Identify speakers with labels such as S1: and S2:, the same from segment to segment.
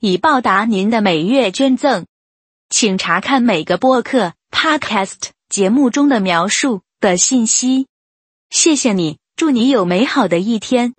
S1: 以报答您的每月捐赠，请查看每个播客 （podcast） 节目中的描述的信息。谢谢你，祝你有美好的一天。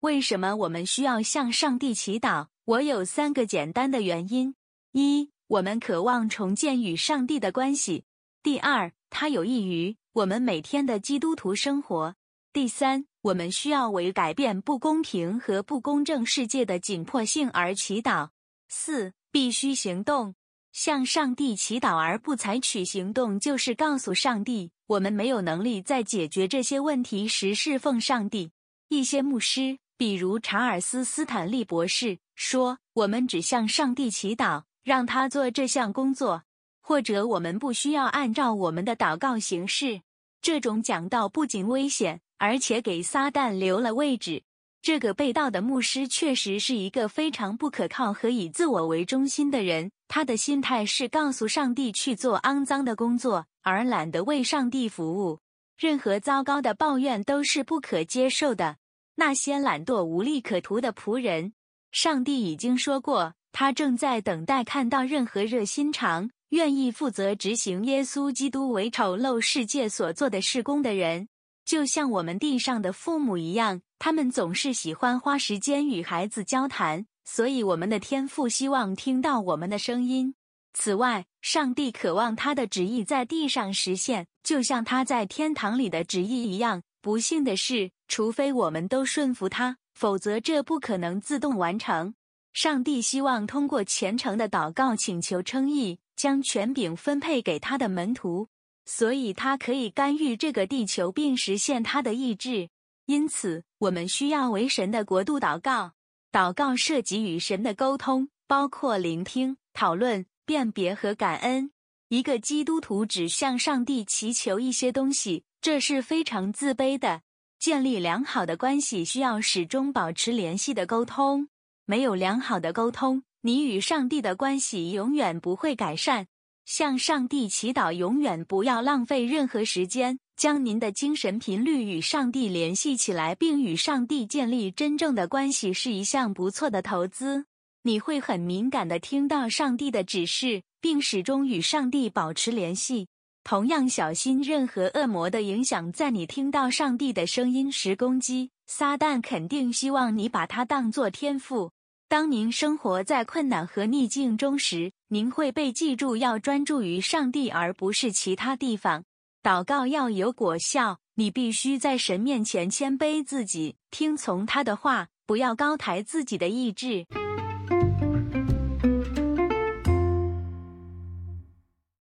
S1: 为什么我们需要向上帝祈祷？我有三个简单的原因：一、我们渴望重建与上帝的关系；第二，它有益于我们每天的基督徒生活；第三。我们需要为改变不公平和不公正世界的紧迫性而祈祷。四，必须行动，向上帝祈祷而不采取行动，就是告诉上帝，我们没有能力在解决这些问题时侍奉上帝。一些牧师，比如查尔斯·斯坦利博士说：“我们只向上帝祈祷，让他做这项工作，或者我们不需要按照我们的祷告行事。”这种讲道不仅危险。而且给撒旦留了位置。这个被盗的牧师确实是一个非常不可靠和以自我为中心的人。他的心态是告诉上帝去做肮脏的工作，而懒得为上帝服务。任何糟糕的抱怨都是不可接受的。那些懒惰无利可图的仆人，上帝已经说过，他正在等待看到任何热心肠、愿意负责执行耶稣基督为丑陋世界所做的事工的人。就像我们地上的父母一样，他们总是喜欢花时间与孩子交谈，所以我们的天父希望听到我们的声音。此外，上帝渴望他的旨意在地上实现，就像他在天堂里的旨意一样。不幸的是，除非我们都顺服他，否则这不可能自动完成。上帝希望通过虔诚的祷告请求称义，将权柄分配给他的门徒。所以，他可以干预这个地球，并实现他的意志。因此，我们需要为神的国度祷告。祷告涉及与神的沟通，包括聆听、讨论、辨别和感恩。一个基督徒只向上帝祈求一些东西，这是非常自卑的。建立良好的关系需要始终保持联系的沟通。没有良好的沟通，你与上帝的关系永远不会改善。向上帝祈祷，永远不要浪费任何时间。将您的精神频率与上帝联系起来，并与上帝建立真正的关系，是一项不错的投资。你会很敏感地听到上帝的指示，并始终与上帝保持联系。同样小心任何恶魔的影响，在你听到上帝的声音时攻击。撒旦肯定希望你把它当作天赋。当您生活在困难和逆境中时，您会被记住要专注于上帝，而不是其他地方。祷告要有果效，你必须在神面前谦卑自己，听从他的话，不要高抬自己的意志。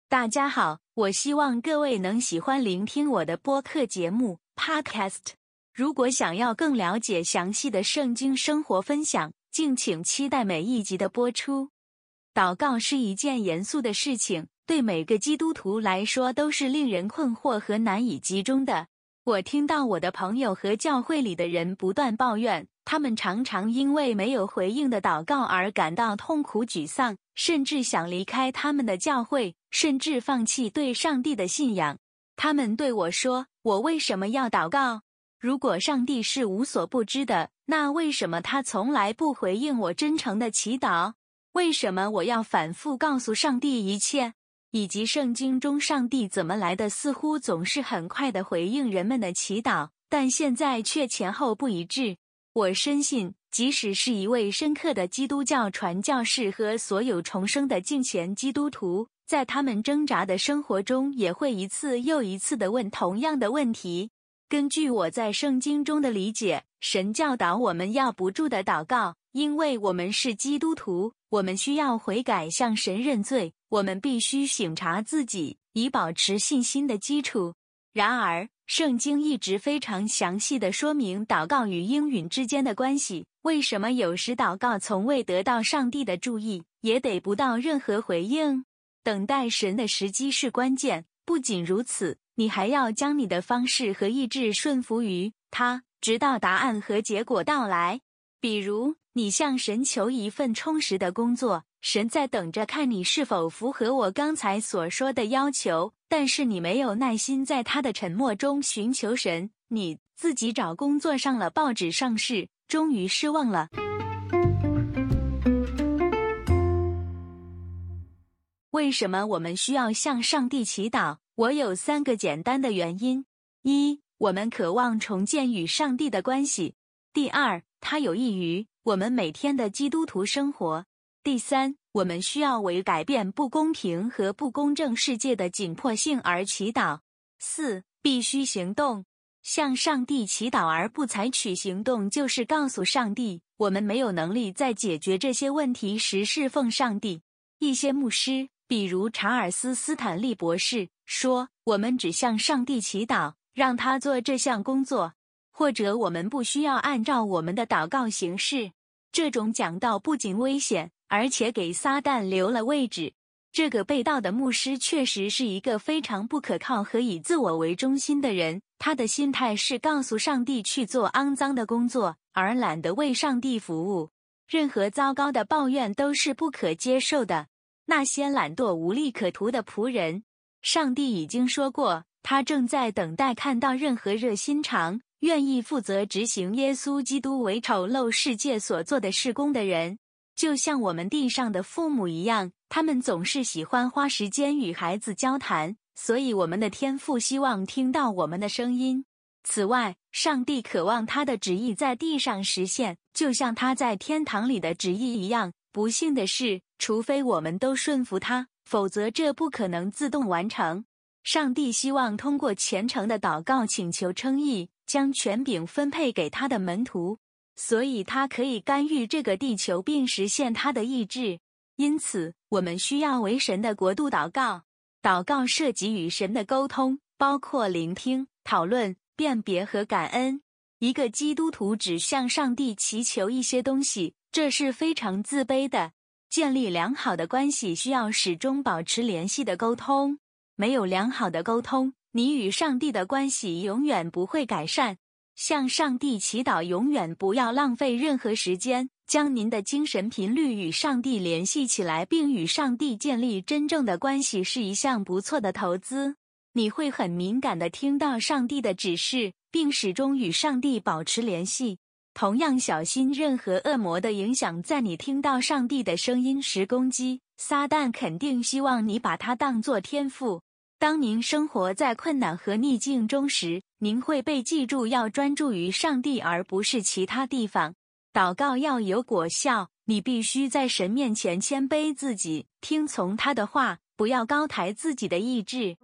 S1: 大家好，我希望各位能喜欢聆听我的播客节目 Podcast。如果想要更了解详细的圣经生活分享，敬请期待每一集的播出。祷告是一件严肃的事情，对每个基督徒来说都是令人困惑和难以集中的。我听到我的朋友和教会里的人不断抱怨，他们常常因为没有回应的祷告而感到痛苦沮丧，甚至想离开他们的教会，甚至放弃对上帝的信仰。他们对我说：“我为什么要祷告？如果上帝是无所不知的？”那为什么他从来不回应我真诚的祈祷？为什么我要反复告诉上帝一切？以及圣经中上帝怎么来的？似乎总是很快的回应人们的祈祷，但现在却前后不一致。我深信，即使是一位深刻的基督教传教士和所有重生的敬虔基督徒，在他们挣扎的生活中，也会一次又一次的问同样的问题。根据我在圣经中的理解，神教导我们要不住的祷告，因为我们是基督徒，我们需要悔改，向神认罪。我们必须省察自己，以保持信心的基础。然而，圣经一直非常详细的说明祷告与应允之间的关系。为什么有时祷告从未得到上帝的注意，也得不到任何回应？等待神的时机是关键。不仅如此，你还要将你的方式和意志顺服于他，直到答案和结果到来。比如，你向神求一份充实的工作，神在等着看你是否符合我刚才所说的要求。但是你没有耐心在他的沉默中寻求神，你自己找工作上了报纸上市，终于失望了。为什么我们需要向上帝祈祷？我有三个简单的原因：一、我们渴望重建与上帝的关系；第二，它有益于我们每天的基督徒生活；第三，我们需要为改变不公平和不公正世界的紧迫性而祈祷。四、必须行动，向上帝祈祷而不采取行动，就是告诉上帝，我们没有能力在解决这些问题时侍奉上帝。一些牧师。比如查尔斯·斯坦利博士说：“我们只向上帝祈祷，让他做这项工作，或者我们不需要按照我们的祷告行事。”这种讲道不仅危险，而且给撒旦留了位置。这个被盗的牧师确实是一个非常不可靠和以自我为中心的人。他的心态是告诉上帝去做肮脏的工作，而懒得为上帝服务。任何糟糕的抱怨都是不可接受的。那些懒惰无利可图的仆人，上帝已经说过，他正在等待看到任何热心肠、愿意负责执行耶稣基督为丑陋世界所做的事工的人。就像我们地上的父母一样，他们总是喜欢花时间与孩子交谈，所以我们的天父希望听到我们的声音。此外，上帝渴望他的旨意在地上实现，就像他在天堂里的旨意一样。不幸的是，除非我们都顺服他，否则这不可能自动完成。上帝希望通过虔诚的祷告请求称义，将权柄分配给他的门徒，所以他可以干预这个地球并实现他的意志。因此，我们需要为神的国度祷告。祷告涉及与神的沟通，包括聆听、讨论、辨别和感恩。一个基督徒只向上帝祈求一些东西。这是非常自卑的。建立良好的关系需要始终保持联系的沟通。没有良好的沟通，你与上帝的关系永远不会改善。向上帝祈祷，永远不要浪费任何时间。将您的精神频率与上帝联系起来，并与上帝建立真正的关系，是一项不错的投资。你会很敏感地听到上帝的指示，并始终与上帝保持联系。同样小心任何恶魔的影响，在你听到上帝的声音时攻击。撒旦肯定希望你把它当作天赋。当您生活在困难和逆境中时，您会被记住要专注于上帝，而不是其他地方。祷告要有果效，你必须在神面前谦卑自己，听从他的话，不要高抬自己的意志。